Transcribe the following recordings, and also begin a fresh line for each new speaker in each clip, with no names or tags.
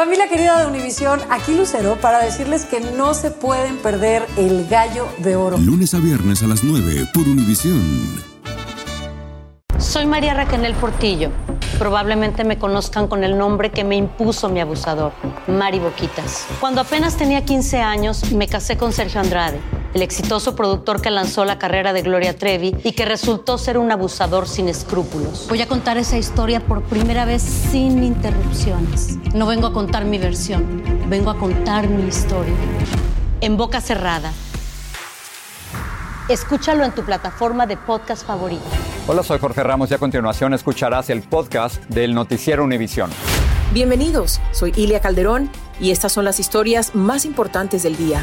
Familia querida de Univisión, aquí Lucero para decirles que no se pueden perder el gallo de oro.
Lunes a viernes a las 9 por Univisión.
Soy María Raquel Portillo. Probablemente me conozcan con el nombre que me impuso mi abusador, Mari Boquitas. Cuando apenas tenía 15 años, me casé con Sergio Andrade, el exitoso productor que lanzó la carrera de Gloria Trevi y que resultó ser un abusador sin escrúpulos. Voy a contar esa historia por primera vez sin interrupciones. No vengo a contar mi versión, vengo a contar mi historia. En boca cerrada. Escúchalo en tu plataforma de podcast favorita.
Hola, soy Jorge Ramos y a continuación escucharás el podcast del Noticiero Univisión.
Bienvenidos, soy Ilia Calderón y estas son las historias más importantes del día.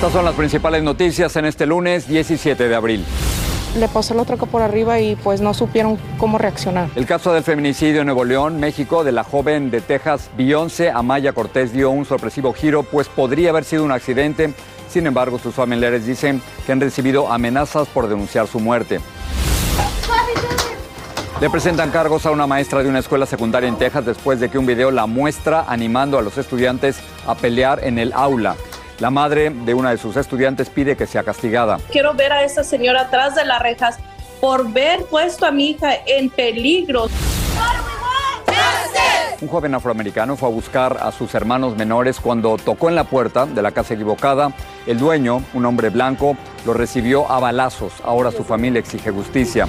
Estas son las principales noticias en este lunes 17 de abril.
Le pasó el troca por arriba y pues no supieron cómo reaccionar.
El caso del feminicidio en Nuevo León, México, de la joven de Texas, Beyoncé Amaya Cortés, dio un sorpresivo giro, pues podría haber sido un accidente sin embargo, sus familiares dicen que han recibido amenazas por denunciar su muerte. Le presentan cargos a una maestra de una escuela secundaria en Texas después de que un video la muestra animando a los estudiantes a pelear en el aula. La madre de una de sus estudiantes pide que sea castigada.
Quiero ver a esa señora atrás de las rejas por ver puesto a mi hija en peligro.
Un joven afroamericano fue a buscar a sus hermanos menores cuando tocó en la puerta de la casa equivocada. El dueño, un hombre blanco, lo recibió a balazos. Ahora su familia exige justicia.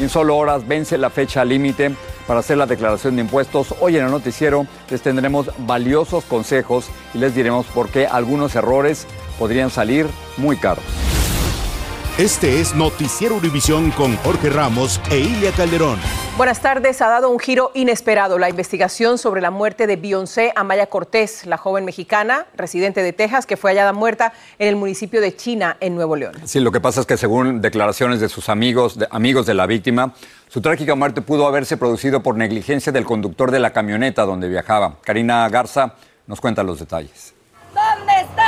En solo horas vence la fecha límite para hacer la declaración de impuestos. Hoy en el noticiero les tendremos valiosos consejos y les diremos por qué algunos errores podrían salir muy caros.
Este es Noticiero Univisión con Jorge Ramos e Ilia Calderón.
Buenas tardes. Ha dado un giro inesperado la investigación sobre la muerte de Beyoncé Amaya Cortés, la joven mexicana residente de Texas que fue hallada muerta en el municipio de China, en Nuevo León.
Sí, lo que pasa es que según declaraciones de sus amigos, de, amigos de la víctima, su trágica muerte pudo haberse producido por negligencia del conductor de la camioneta donde viajaba. Karina Garza nos cuenta los detalles.
¿Dónde están?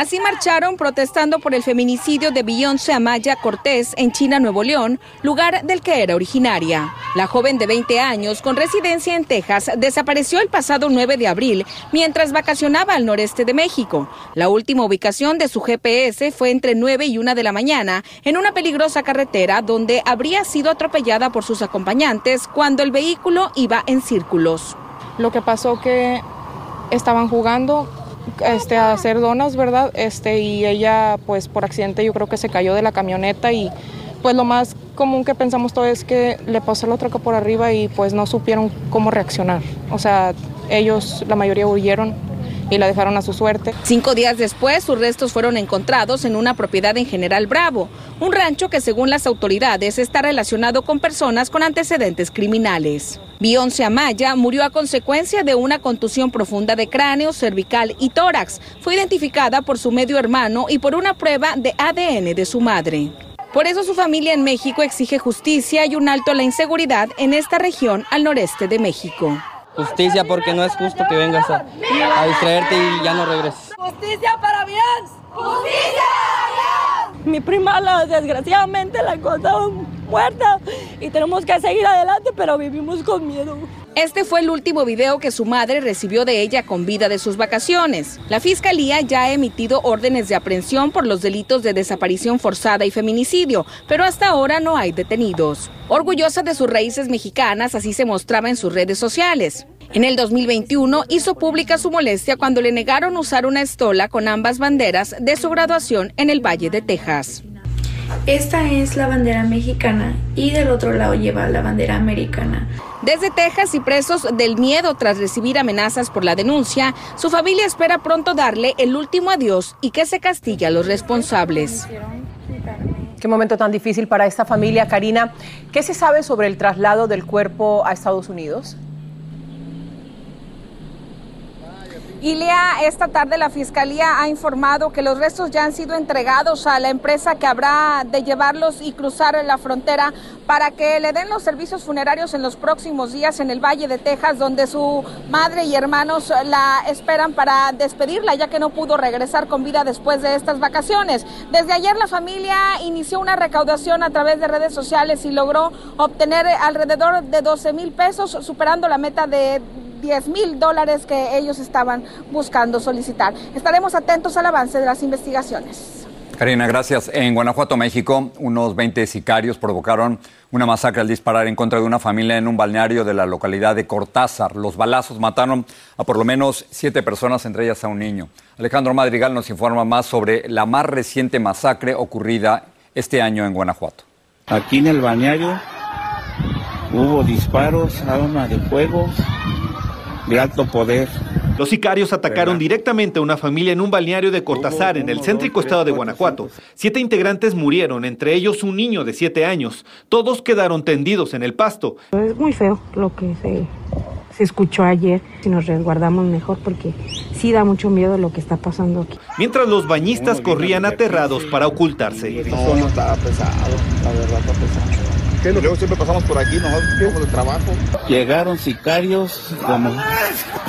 Así marcharon protestando por el feminicidio de Beyoncé Amaya Cortés en China, Nuevo León, lugar del que era originaria. La joven de 20 años, con residencia en Texas, desapareció el pasado 9 de abril mientras vacacionaba al noreste de México. La última ubicación de su GPS fue entre 9 y 1 de la mañana en una peligrosa carretera donde habría sido atropellada por sus acompañantes cuando el vehículo iba en círculos.
Lo que pasó que estaban jugando este, a hacer donas, ¿verdad? Este, y ella, pues por accidente, yo creo que se cayó de la camioneta y pues lo más común que pensamos todo es que le pasó la troca por arriba y pues no supieron cómo reaccionar. O sea, ellos, la mayoría huyeron y la dejaron a su suerte.
Cinco días después, sus restos fueron encontrados en una propiedad en General Bravo, un rancho que según las autoridades está relacionado con personas con antecedentes criminales. Beyoncé Amaya murió a consecuencia de una contusión profunda de cráneo, cervical y tórax. Fue identificada por su medio hermano y por una prueba de ADN de su madre. Por eso su familia en México exige justicia y un alto a la inseguridad en esta región al noreste de México
justicia porque no es justo que vengas a, a distraerte y ya no regreses.
Justicia para Beyoncé. Justicia para.
Mi prima la, desgraciadamente la encontraron muerta y tenemos que seguir adelante, pero vivimos con miedo.
Este fue el último video que su madre recibió de ella con vida de sus vacaciones. La fiscalía ya ha emitido órdenes de aprehensión por los delitos de desaparición forzada y feminicidio, pero hasta ahora no hay detenidos. Orgullosa de sus raíces mexicanas, así se mostraba en sus redes sociales. En el 2021 hizo pública su molestia cuando le negaron usar una estola con ambas banderas de su graduación en el Valle de Texas.
Esta es la bandera mexicana y del otro lado lleva la bandera americana.
Desde Texas y presos del miedo tras recibir amenazas por la denuncia, su familia espera pronto darle el último adiós y que se castigue a los responsables.
Qué momento tan difícil para esta familia, Karina. ¿Qué se sabe sobre el traslado del cuerpo a Estados Unidos?
Ilia, esta tarde la Fiscalía ha informado que los restos ya han sido entregados a la empresa que habrá de llevarlos y cruzar la frontera para que le den los servicios funerarios en los próximos días en el Valle de Texas, donde su madre y hermanos la esperan para despedirla, ya que no pudo regresar con vida después de estas vacaciones. Desde ayer la familia inició una recaudación a través de redes sociales y logró obtener alrededor de 12 mil pesos, superando la meta de 10 mil dólares que ellos estaban buscando solicitar. Estaremos atentos al avance de las investigaciones.
Karina, gracias. En Guanajuato, México, unos 20 sicarios provocaron una masacre al disparar en contra de una familia en un balneario de la localidad de Cortázar. Los balazos mataron a por lo menos siete personas, entre ellas a un niño. Alejandro Madrigal nos informa más sobre la más reciente masacre ocurrida este año en Guanajuato.
Aquí en el balneario hubo disparos, armas de fuego, de alto poder.
Los sicarios atacaron directamente a una familia en un balneario de Cortázar, en el céntrico estado de Guanajuato. Siete integrantes murieron, entre ellos un niño de siete años. Todos quedaron tendidos en el pasto.
Es muy feo lo que se, se escuchó ayer. Si nos resguardamos mejor porque sí da mucho miedo lo que está pasando aquí.
Mientras los bañistas corrían aterrados para ocultarse.
No, no estaba pesado, la verdad está pesado.
¿Qué? Luego siempre pasamos por aquí, nosotros vamos de trabajo.
Llegaron sicarios como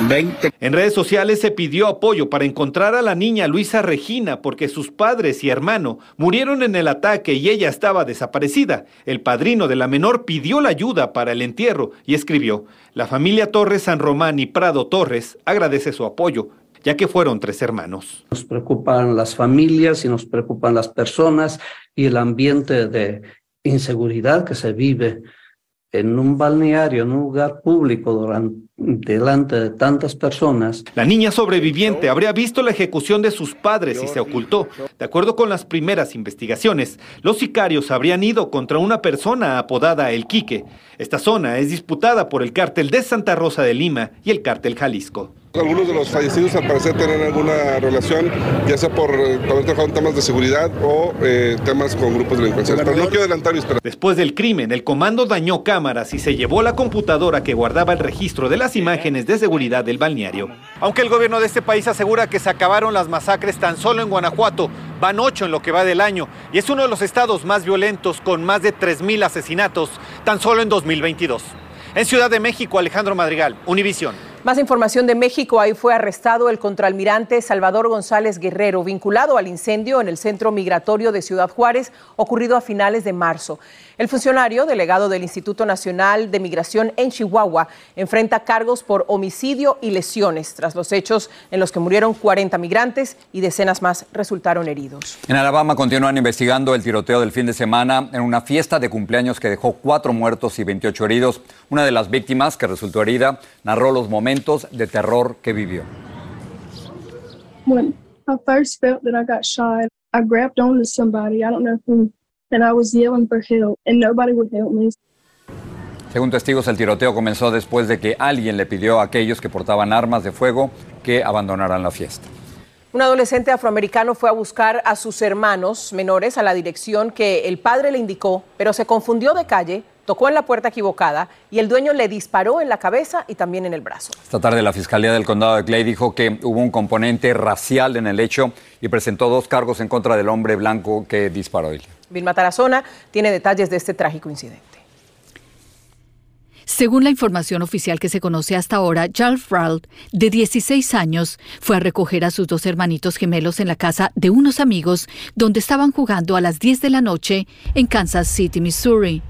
20.
En redes sociales se pidió apoyo para encontrar a la niña Luisa Regina porque sus padres y hermano murieron en el ataque y ella estaba desaparecida. El padrino de la menor pidió la ayuda para el entierro y escribió, la familia Torres San Román y Prado Torres agradece su apoyo ya que fueron tres hermanos.
Nos preocupan las familias y nos preocupan las personas y el ambiente de inseguridad que se vive en un balneario, en un lugar público delante de tantas personas.
La niña sobreviviente habría visto la ejecución de sus padres y se ocultó. De acuerdo con las primeras investigaciones, los sicarios habrían ido contra una persona apodada El Quique. Esta zona es disputada por el cártel de Santa Rosa de Lima y el cártel Jalisco.
Algunos de los fallecidos al parecer tienen alguna relación, ya sea por eh, haber trabajado en temas de seguridad o eh, temas con grupos delincuenciales. Pero no quiero adelantar mis
Después del crimen, el comando dañó cámaras y se llevó la computadora que guardaba el registro de las imágenes de seguridad del balneario. Aunque el gobierno de este país asegura que se acabaron las masacres tan solo en Guanajuato, van ocho en lo que va del año y es uno de los estados más violentos con más de 3.000 asesinatos tan solo en 2022. En Ciudad de México, Alejandro Madrigal, Univisión.
Más información de México. Ahí fue arrestado el contraalmirante Salvador González Guerrero, vinculado al incendio en el centro migratorio de Ciudad Juárez, ocurrido a finales de marzo. El funcionario, delegado del Instituto Nacional de Migración en Chihuahua, enfrenta cargos por homicidio y lesiones tras los hechos en los que murieron 40 migrantes y decenas más resultaron heridos.
En Alabama continúan investigando el tiroteo del fin de semana en una fiesta de cumpleaños que dejó cuatro muertos y 28 heridos. Una de las víctimas, que resultó herida, narró los momentos de terror que vivió.
When I first felt that I got shot, I grabbed onto somebody, I don't know who, and I was yelling for help, and nobody would help me.
Según testigos, el tiroteo comenzó después de que alguien le pidió a aquellos que portaban armas de fuego que abandonaran la fiesta.
Un adolescente afroamericano fue a buscar a sus hermanos menores a la dirección que el padre le indicó, pero se confundió de calle tocó en la puerta equivocada y el dueño le disparó en la cabeza y también en el brazo.
Esta tarde la Fiscalía del Condado de Clay dijo que hubo un componente racial en el hecho y presentó dos cargos en contra del hombre blanco que disparó.
Vilma Tarazona tiene detalles de este trágico incidente.
Según la información oficial que se conoce hasta ahora, Charles Ralt, de 16 años, fue a recoger a sus dos hermanitos gemelos en la casa de unos amigos donde estaban jugando a las 10 de la noche en Kansas City, Missouri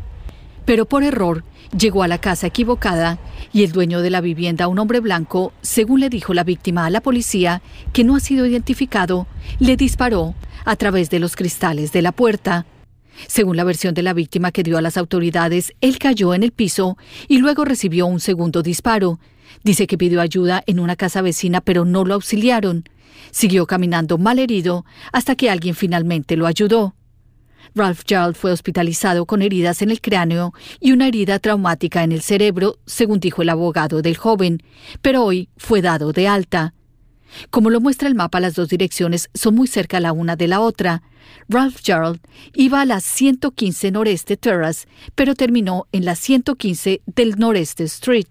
pero por error llegó a la casa equivocada y el dueño de la vivienda, un hombre blanco, según le dijo la víctima a la policía, que no ha sido identificado, le disparó a través de los cristales de la puerta. Según la versión de la víctima que dio a las autoridades, él cayó en el piso y luego recibió un segundo disparo. Dice que pidió ayuda en una casa vecina, pero no lo auxiliaron. Siguió caminando mal herido hasta que alguien finalmente lo ayudó. Ralph Jarl fue hospitalizado con heridas en el cráneo y una herida traumática en el cerebro, según dijo el abogado del joven, pero hoy fue dado de alta. Como lo muestra el mapa, las dos direcciones son muy cerca la una de la otra. Ralph Jarl iba a la 115 Noreste Terrace, pero terminó en la 115 del Noreste Street.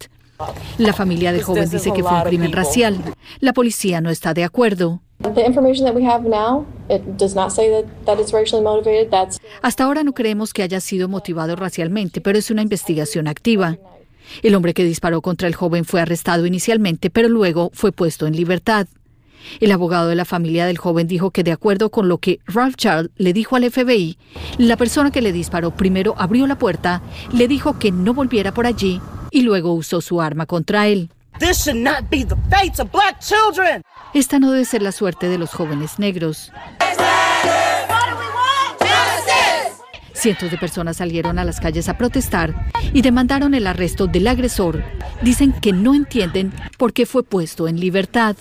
La familia del joven dice que fue un crimen racial. La policía no está de acuerdo. Hasta ahora no creemos que haya sido motivado racialmente, pero es una investigación activa. El hombre que disparó contra el joven fue arrestado inicialmente, pero luego fue puesto en libertad. El abogado de la familia del joven dijo que de acuerdo con lo que Ralph Charles le dijo al FBI, la persona que le disparó primero abrió la puerta, le dijo que no volviera por allí y luego usó su arma contra él. Esta no debe ser la suerte de los jóvenes negros. Cientos de personas salieron a las calles a protestar y demandaron el arresto del agresor. Dicen que no entienden por qué fue puesto en libertad.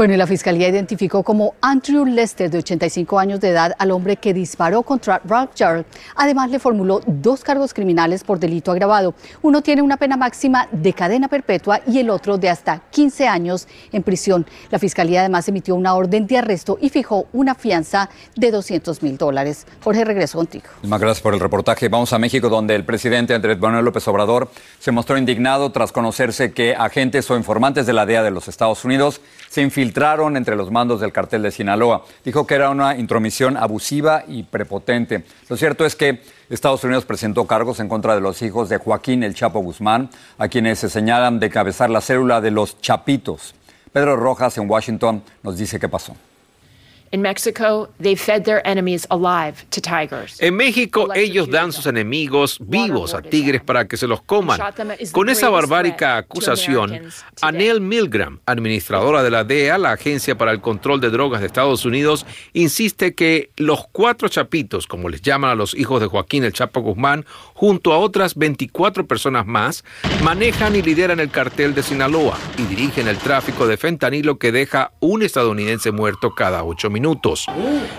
Bueno, y la fiscalía identificó como Andrew Lester, de 85 años de edad, al hombre que disparó contra Jarrett. Además, le formuló dos cargos criminales por delito agravado. Uno tiene una pena máxima de cadena perpetua y el otro de hasta 15 años en prisión. La fiscalía además emitió una orden de arresto y fijó una fianza de 200 mil dólares. Jorge, regreso contigo.
Muchas gracias por el reportaje. Vamos a México, donde el presidente Andrés Manuel López Obrador se mostró indignado tras conocerse que agentes o informantes de la DEA de los Estados Unidos se infiltraron entre los mandos del cartel de Sinaloa. Dijo que era una intromisión abusiva y prepotente. Lo cierto es que Estados Unidos presentó cargos en contra de los hijos de Joaquín El Chapo Guzmán, a quienes se señalan de cabezar la célula de los Chapitos. Pedro Rojas en Washington nos dice qué pasó.
En México, ellos dan sus enemigos vivos a tigres para que se los coman. Con esa barbárica acusación, Anel Milgram, administradora de la DEA, la Agencia para el Control de Drogas de Estados Unidos, insiste que los cuatro chapitos, como les llaman a los hijos de Joaquín el Chapo Guzmán, junto a otras 24 personas más, manejan y lideran el cartel de Sinaloa y dirigen el tráfico de fentanilo que deja un estadounidense muerto cada ocho minutos.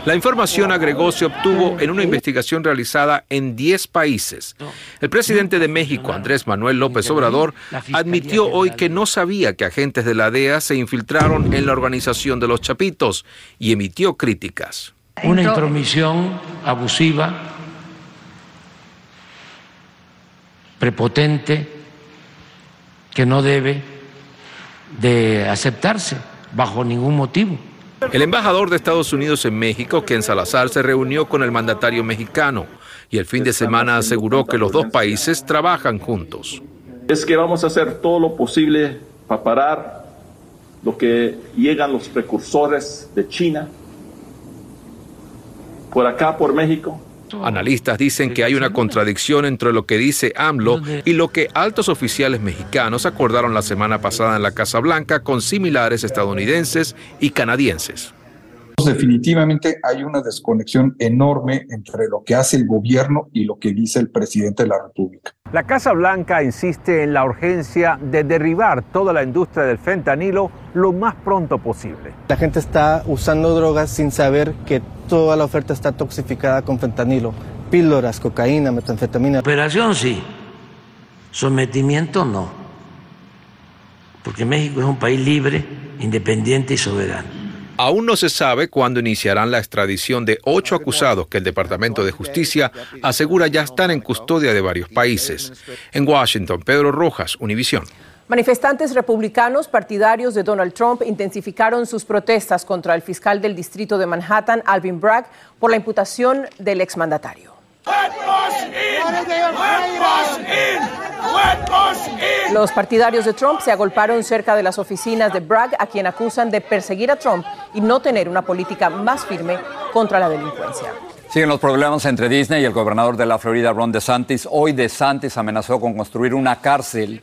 La información, agregó, se obtuvo en una investigación realizada en 10 países. El presidente de México, Andrés Manuel López Obrador, admitió hoy que no sabía que agentes de la DEA se infiltraron en la organización de los Chapitos y emitió críticas.
Una intromisión abusiva, prepotente, que no debe de aceptarse bajo ningún motivo.
El embajador de Estados Unidos en México, Ken Salazar, se reunió con el mandatario mexicano y el fin de semana aseguró que los dos países trabajan juntos.
Es que vamos a hacer todo lo posible para parar lo que llegan los precursores de China por acá, por México,
Analistas dicen que hay una contradicción entre lo que dice AMLO y lo que altos oficiales mexicanos acordaron la semana pasada en la Casa Blanca con similares estadounidenses y canadienses.
Definitivamente hay una desconexión enorme entre lo que hace el gobierno y lo que dice el presidente de la República.
La Casa Blanca insiste en la urgencia de derribar toda la industria del fentanilo lo más pronto posible.
La gente está usando drogas sin saber que toda la oferta está toxificada con fentanilo. Píldoras, cocaína, metanfetamina.
Operación sí, sometimiento no. Porque México es un país libre, independiente y soberano.
Aún no se sabe cuándo iniciarán la extradición de ocho acusados que el Departamento de Justicia asegura ya están en custodia de varios países. En Washington, Pedro Rojas, Univisión.
Manifestantes republicanos partidarios de Donald Trump intensificaron sus protestas contra el fiscal del distrito de Manhattan, Alvin Bragg, por la imputación del exmandatario. Los partidarios de Trump se agolparon cerca de las oficinas de Bragg, a quien acusan de perseguir a Trump y no tener una política más firme contra la delincuencia.
Siguen los problemas entre Disney y el gobernador de la Florida, Ron DeSantis. Hoy DeSantis amenazó con construir una cárcel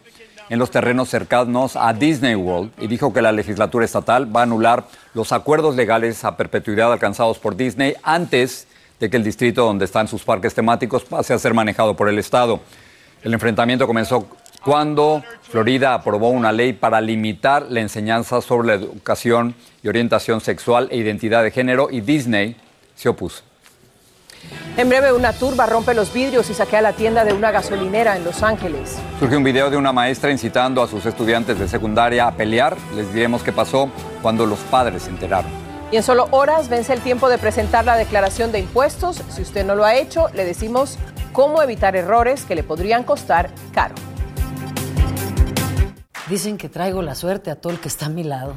en los terrenos cercanos a Disney World y dijo que la legislatura estatal va a anular los acuerdos legales a perpetuidad alcanzados por Disney antes de que el distrito donde están sus parques temáticos pase a ser manejado por el Estado. El enfrentamiento comenzó cuando Florida aprobó una ley para limitar la enseñanza sobre la educación y orientación sexual e identidad de género y Disney se opuso.
En breve, una turba rompe los vidrios y saquea la tienda de una gasolinera en Los Ángeles.
Surge un video de una maestra incitando a sus estudiantes de secundaria a pelear. Les diremos qué pasó cuando los padres se enteraron.
Y en solo horas vence el tiempo de presentar la declaración de impuestos. Si usted no lo ha hecho, le decimos cómo evitar errores que le podrían costar caro.
Dicen que traigo la suerte a todo el que está a mi lado.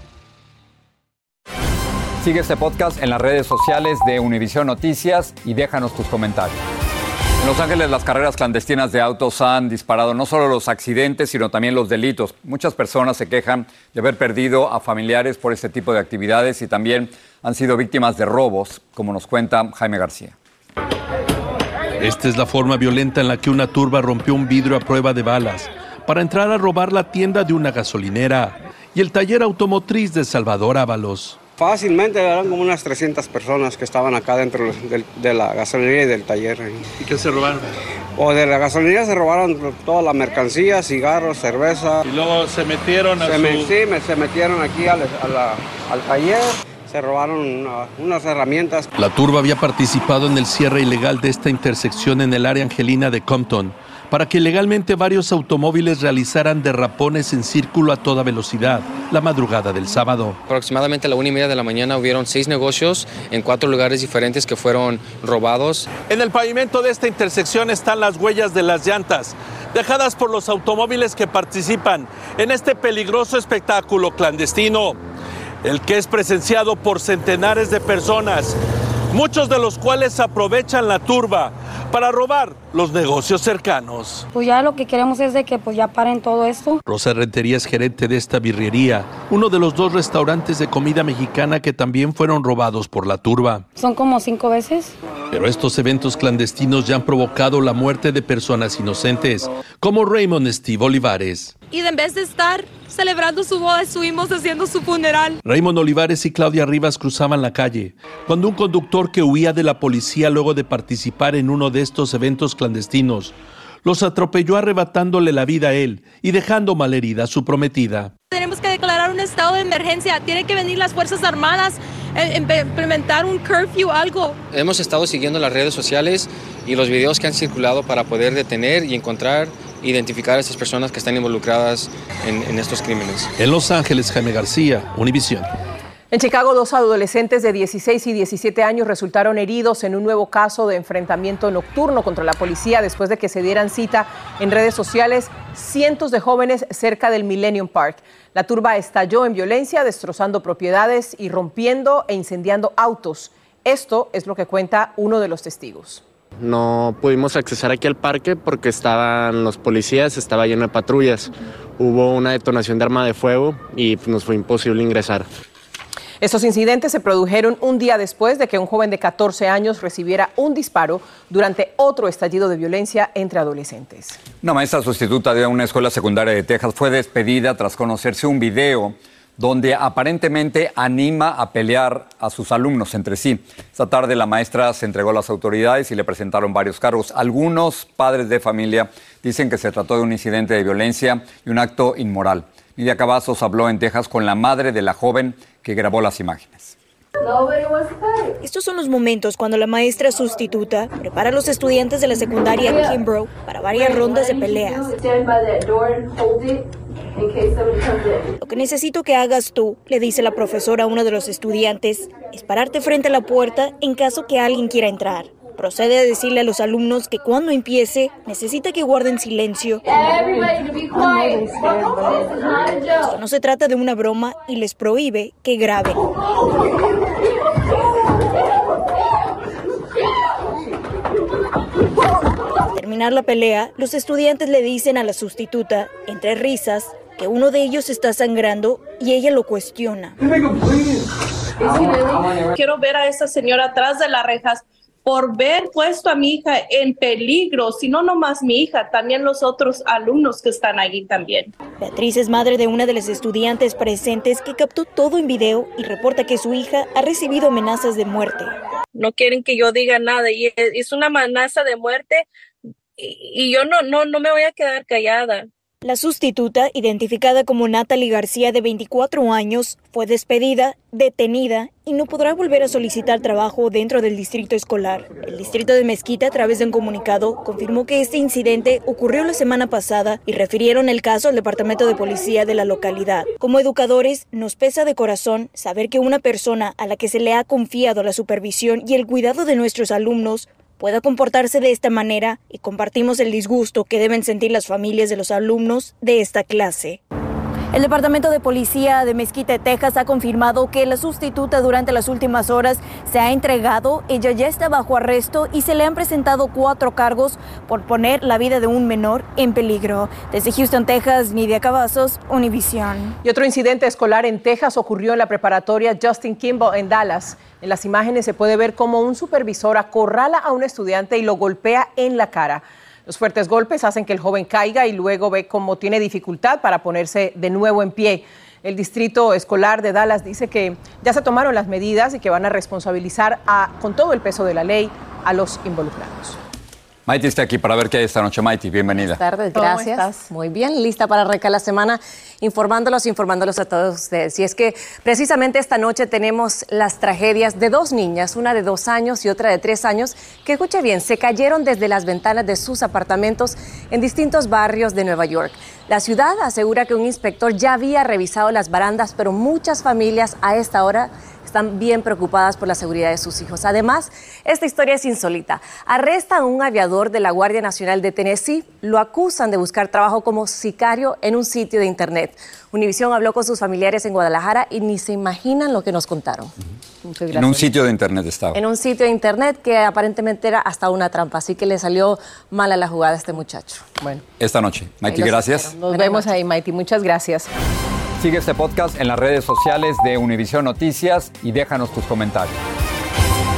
Sigue este podcast en las redes sociales de Univision Noticias y déjanos tus comentarios. En Los Ángeles las carreras clandestinas de autos han disparado no solo los accidentes, sino también los delitos. Muchas personas se quejan de haber perdido a familiares por este tipo de actividades y también han sido víctimas de robos, como nos cuenta Jaime García.
Esta es la forma violenta en la que una turba rompió un vidrio a prueba de balas para entrar a robar la tienda de una gasolinera y el taller automotriz de Salvador Ábalos.
Fácilmente eran como unas 300 personas que estaban acá dentro del- de, la gasolinería y del taller.
¿Y qué se robaron?
O de la gasolinería se robaron toda la mercancía, cigarros, cerveza.
Y luego se metieron a
Se,
su...
me- sí, me- se metieron aquí al, a la- al taller, se robaron una- unas herramientas.
La turba había participado en el cierre ilegal de esta intersección en el área angelina de Compton para que ilegalmente varios automóviles realizaran derrapones en círculo a toda velocidad la madrugada del sábado.
Aproximadamente a la una y media de la mañana hubieron seis negocios en cuatro lugares diferentes que fueron robados.
En el pavimento de esta intersección están las huellas de las llantas, dejadas por los automóviles que participan en este peligroso espectáculo clandestino, el que es presenciado por centenares de personas, muchos de los cuales aprovechan la turba para robar los negocios cercanos.
Pues ya lo que queremos es de que pues ya paren todo esto.
Rosa Rentería es gerente de esta birrería, uno de los dos restaurantes de comida mexicana que también fueron robados por la turba.
Son como cinco veces.
Pero estos eventos clandestinos ya han provocado la muerte de personas inocentes, como Raymond Steve Olivares.
Y en vez de estar celebrando su boda, estuvimos haciendo su funeral.
Raymond Olivares y Claudia Rivas cruzaban la calle cuando un conductor que huía de la policía luego de participar en uno de estos eventos clandestinos los atropelló arrebatándole la vida a él y dejando malherida a su prometida.
Tenemos que declarar un estado de emergencia. Tienen que venir las Fuerzas Armadas, empe- implementar un curfew, algo.
Hemos estado siguiendo las redes sociales y los videos que han circulado para poder detener y encontrar, identificar a estas personas que están involucradas en, en estos crímenes.
En Los Ángeles, Jaime García, Univisión.
En Chicago, dos adolescentes de 16 y 17 años resultaron heridos en un nuevo caso de enfrentamiento nocturno contra la policía después de que se dieran cita en redes sociales cientos de jóvenes cerca del Millennium Park. La turba estalló en violencia, destrozando propiedades y rompiendo e incendiando autos. Esto es lo que cuenta uno de los testigos.
No pudimos accesar aquí al parque porque estaban los policías, estaba lleno de patrullas. Hubo una detonación de arma de fuego y nos fue imposible ingresar.
Estos incidentes se produjeron un día después de que un joven de 14 años recibiera un disparo durante otro estallido de violencia entre adolescentes.
Una maestra sustituta de una escuela secundaria de Texas fue despedida tras conocerse un video donde aparentemente anima a pelear a sus alumnos entre sí. Esta tarde la maestra se entregó a las autoridades y le presentaron varios cargos. Algunos padres de familia dicen que se trató de un incidente de violencia y un acto inmoral. Nidia Cavazos habló en Texas con la madre de la joven que grabó las imágenes.
Estos son los momentos cuando la maestra sustituta prepara a los estudiantes de la secundaria Kimbrough para varias rondas de peleas. Lo que necesito que hagas tú, le dice la profesora a uno de los estudiantes, es pararte frente a la puerta en caso que alguien quiera entrar. Procede a decirle a los alumnos que cuando empiece necesita que guarden silencio. Esto no se trata de una broma y les prohíbe que graben. Al terminar la pelea, los estudiantes le dicen a la sustituta, entre risas, que uno de ellos está sangrando y ella lo cuestiona.
Quiero ver a esa señora atrás de las rejas por ver puesto a mi hija en peligro, si no nomás mi hija, también los otros alumnos que están allí también.
Beatriz es madre de una de las estudiantes presentes que captó todo en video y reporta que su hija ha recibido amenazas de muerte.
No quieren que yo diga nada y es- una amenaza de muerte y, y yo no, no, no me voy a quedar callada.
La sustituta, identificada como Natalie García de 24 años, fue despedida, detenida y no podrá volver a solicitar trabajo dentro del distrito escolar. El distrito de Mezquita, a través de un comunicado, confirmó que este incidente ocurrió la semana pasada y refirieron el caso al departamento de policía de la localidad. Como educadores, nos pesa de corazón saber que una persona a la que se le ha confiado la supervisión y el cuidado de nuestros alumnos pueda comportarse de esta manera y compartimos el disgusto que deben sentir las familias de los alumnos de esta clase. El Departamento de Policía de Mezquita, Texas, ha confirmado que la sustituta durante las últimas horas se ha entregado. Ella ya está bajo arresto y se le han presentado cuatro cargos por poner la vida de un menor en peligro. Desde Houston, Texas, Nidia Cavazos, Univision.
Y otro incidente escolar en Texas ocurrió en la preparatoria Justin Kimball en Dallas. En las imágenes se puede ver cómo un supervisor acorrala a un estudiante y lo golpea en la cara. Los fuertes golpes hacen que el joven caiga y luego ve cómo tiene dificultad para ponerse de nuevo en pie. El distrito escolar de Dallas dice que ya se tomaron las medidas y que van a responsabilizar a, con todo el peso de la ley a los involucrados.
Maiti está aquí para ver qué hay esta noche. Maiti, bienvenida.
Buenas tardes, gracias. Muy bien, lista para arrancar la semana informándolos, informándolos a todos ustedes. Y es que precisamente esta noche tenemos las tragedias de dos niñas, una de dos años y otra de tres años, que escuche bien, se cayeron desde las ventanas de sus apartamentos en distintos barrios de Nueva York. La ciudad asegura que un inspector ya había revisado las barandas, pero muchas familias a esta hora están bien preocupadas por la seguridad de sus hijos. Además, esta historia es insólita. Arrestan a un aviador de la Guardia Nacional de Tennessee, lo acusan de buscar trabajo como sicario en un sitio de Internet. Univisión habló con sus familiares en Guadalajara y ni se imaginan lo que nos contaron.
En un sitio de Internet estaba.
En un sitio de Internet que aparentemente era hasta una trampa, así que le salió mala la jugada a este muchacho.
Bueno.
Esta noche. Maiti, gracias.
Nos vemos ahí, Maiti. Muchas gracias.
Sigue este podcast en las redes sociales de Univision Noticias y déjanos tus comentarios.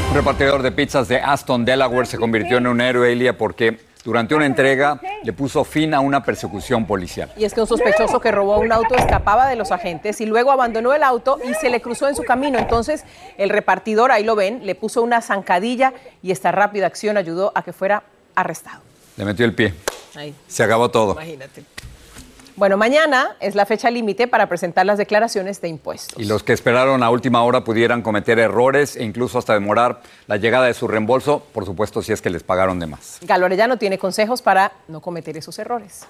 Un repartidor de pizzas de Aston, Delaware, se convirtió en un héroe, Elia, porque durante una entrega le puso fin a una persecución policial.
Y es que un sospechoso que robó un auto escapaba de los agentes y luego abandonó el auto y se le cruzó en su camino. Entonces el repartidor, ahí lo ven, le puso una zancadilla y esta rápida acción ayudó a que fuera arrestado.
Le metió el pie.
Ahí.
Se acabó todo.
Imagínate. Bueno, mañana es la fecha límite para presentar las declaraciones de impuestos.
Y los que esperaron a última hora pudieran cometer errores e incluso hasta demorar la llegada de su reembolso, por supuesto si es que les pagaron de más.
Galo Arellano tiene consejos para no cometer esos errores.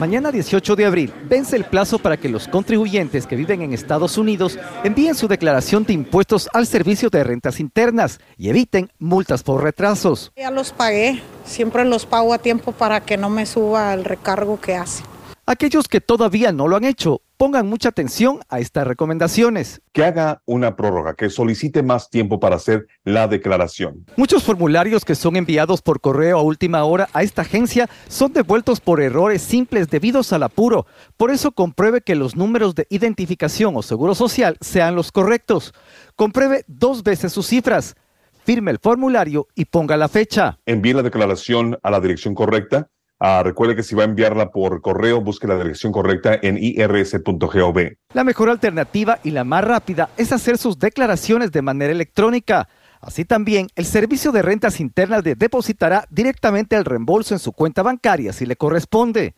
Mañana 18 de abril vence el plazo para que los contribuyentes que viven en Estados Unidos envíen su declaración de impuestos al Servicio de Rentas Internas y eviten multas por retrasos.
Ya los pagué, siempre los pago a tiempo para que no me suba el recargo que hace.
Aquellos que todavía no lo han hecho, pongan mucha atención a estas recomendaciones.
Que haga una prórroga, que solicite más tiempo para hacer la declaración.
Muchos formularios que son enviados por correo a última hora a esta agencia son devueltos por errores simples debidos al apuro. Por eso compruebe que los números de identificación o seguro social sean los correctos. Compruebe dos veces sus cifras. Firme el formulario y ponga la fecha.
Envíe la declaración a la dirección correcta Ah, recuerde que si va a enviarla por correo, busque la dirección correcta en irs.gov.
La mejor alternativa y la más rápida es hacer sus declaraciones de manera electrónica. Así también, el Servicio de Rentas Internas le depositará directamente el reembolso en su cuenta bancaria si le corresponde.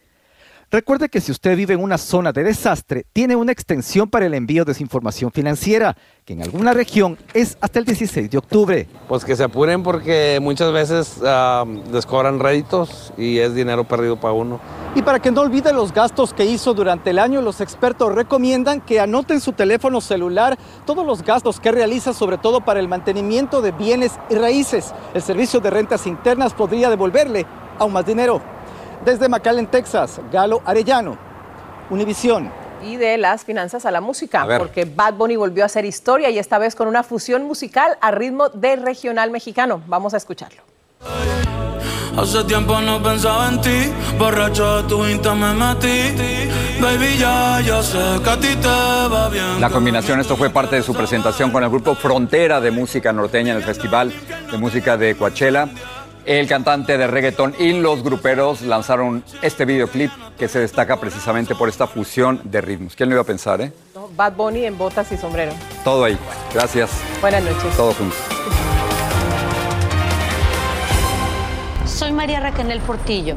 Recuerde que si usted vive en una zona de desastre, tiene una extensión para el envío de su información financiera, que en alguna región es hasta el 16 de octubre.
Pues que se apuren porque muchas veces uh, les cobran réditos y es dinero perdido para uno.
Y para que no olvide los gastos que hizo durante el año, los expertos recomiendan que anoten su teléfono celular todos los gastos que realiza, sobre todo para el mantenimiento de bienes y raíces. El Servicio de Rentas Internas podría devolverle aún más dinero. Desde McAllen, Texas, Galo Arellano, Univisión.
Y de las finanzas a la música, porque Bad Bunny volvió a hacer historia y esta vez con una fusión musical a ritmo de regional mexicano. Vamos a escucharlo.
Hace tiempo no pensaba en ti, borracho de tu insta me metí. Baby, ya, ya sé que a ti te va bien.
La combinación, esto fue parte de su presentación con el grupo Frontera de Música Norteña en el Festival de Música de Coachella. El cantante de reggaeton y los gruperos lanzaron este videoclip que se destaca precisamente por esta fusión de ritmos. ¿Quién lo iba a pensar, eh?
Bad Bunny en botas y sombrero.
Todo ahí. Gracias.
Buenas noches.
Todo juntos.
Soy María Raquel Portillo.